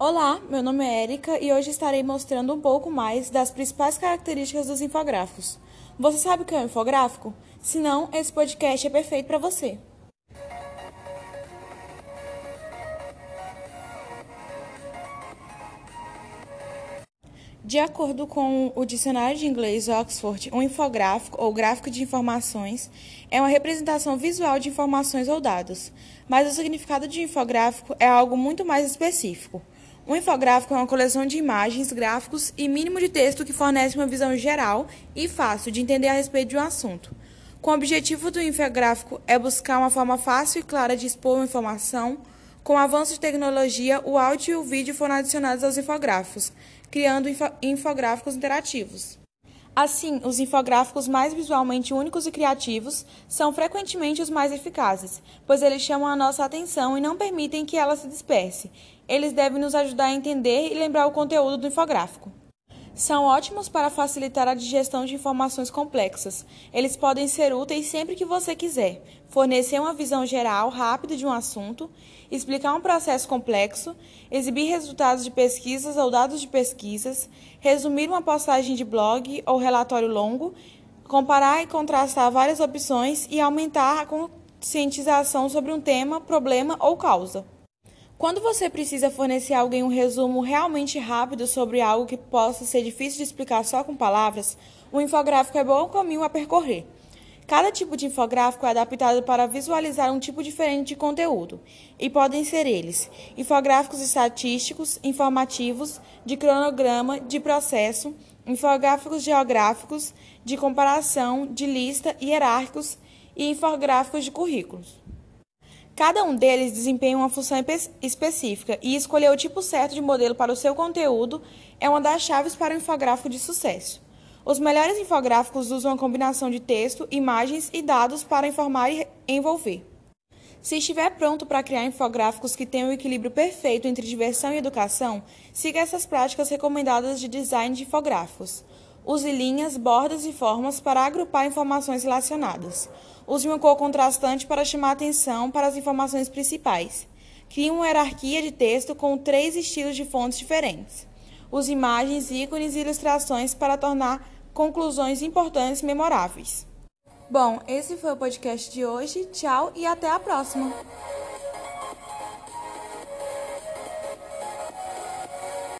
Olá, meu nome é Erika e hoje estarei mostrando um pouco mais das principais características dos infográficos. Você sabe o que é um infográfico? Se não, esse podcast é perfeito para você. De acordo com o dicionário de inglês Oxford, um infográfico ou gráfico de informações é uma representação visual de informações ou dados, mas o significado de infográfico é algo muito mais específico. Um infográfico é uma coleção de imagens, gráficos e mínimo de texto que fornece uma visão geral e fácil de entender a respeito de um assunto. Com o objetivo do infográfico é buscar uma forma fácil e clara de expor uma informação. Com o avanço de tecnologia, o áudio e o vídeo foram adicionados aos infográficos, criando infográficos interativos. Assim, os infográficos mais visualmente únicos e criativos são frequentemente os mais eficazes, pois eles chamam a nossa atenção e não permitem que ela se disperse. Eles devem nos ajudar a entender e lembrar o conteúdo do infográfico. São ótimos para facilitar a digestão de informações complexas. Eles podem ser úteis sempre que você quiser, fornecer uma visão geral rápida de um assunto, explicar um processo complexo, exibir resultados de pesquisas ou dados de pesquisas, resumir uma postagem de blog ou relatório longo, comparar e contrastar várias opções e aumentar a conscientização sobre um tema, problema ou causa. Quando você precisa fornecer a alguém um resumo realmente rápido sobre algo que possa ser difícil de explicar só com palavras, o infográfico é bom caminho a percorrer. Cada tipo de infográfico é adaptado para visualizar um tipo diferente de conteúdo, e podem ser eles: infográficos estatísticos, informativos, de cronograma, de processo, infográficos geográficos, de comparação, de lista, hierárquicos e infográficos de currículos. Cada um deles desempenha uma função específica e escolher o tipo certo de modelo para o seu conteúdo é uma das chaves para o infográfico de sucesso. Os melhores infográficos usam a combinação de texto, imagens e dados para informar e envolver. Se estiver pronto para criar infográficos que tenham o equilíbrio perfeito entre diversão e educação, siga essas práticas recomendadas de design de infográficos. Use linhas, bordas e formas para agrupar informações relacionadas. Use uma cor contrastante para chamar atenção para as informações principais. Crie uma hierarquia de texto com três estilos de fontes diferentes. Use imagens, ícones e ilustrações para tornar conclusões importantes memoráveis. Bom, esse foi o podcast de hoje. Tchau e até a próxima!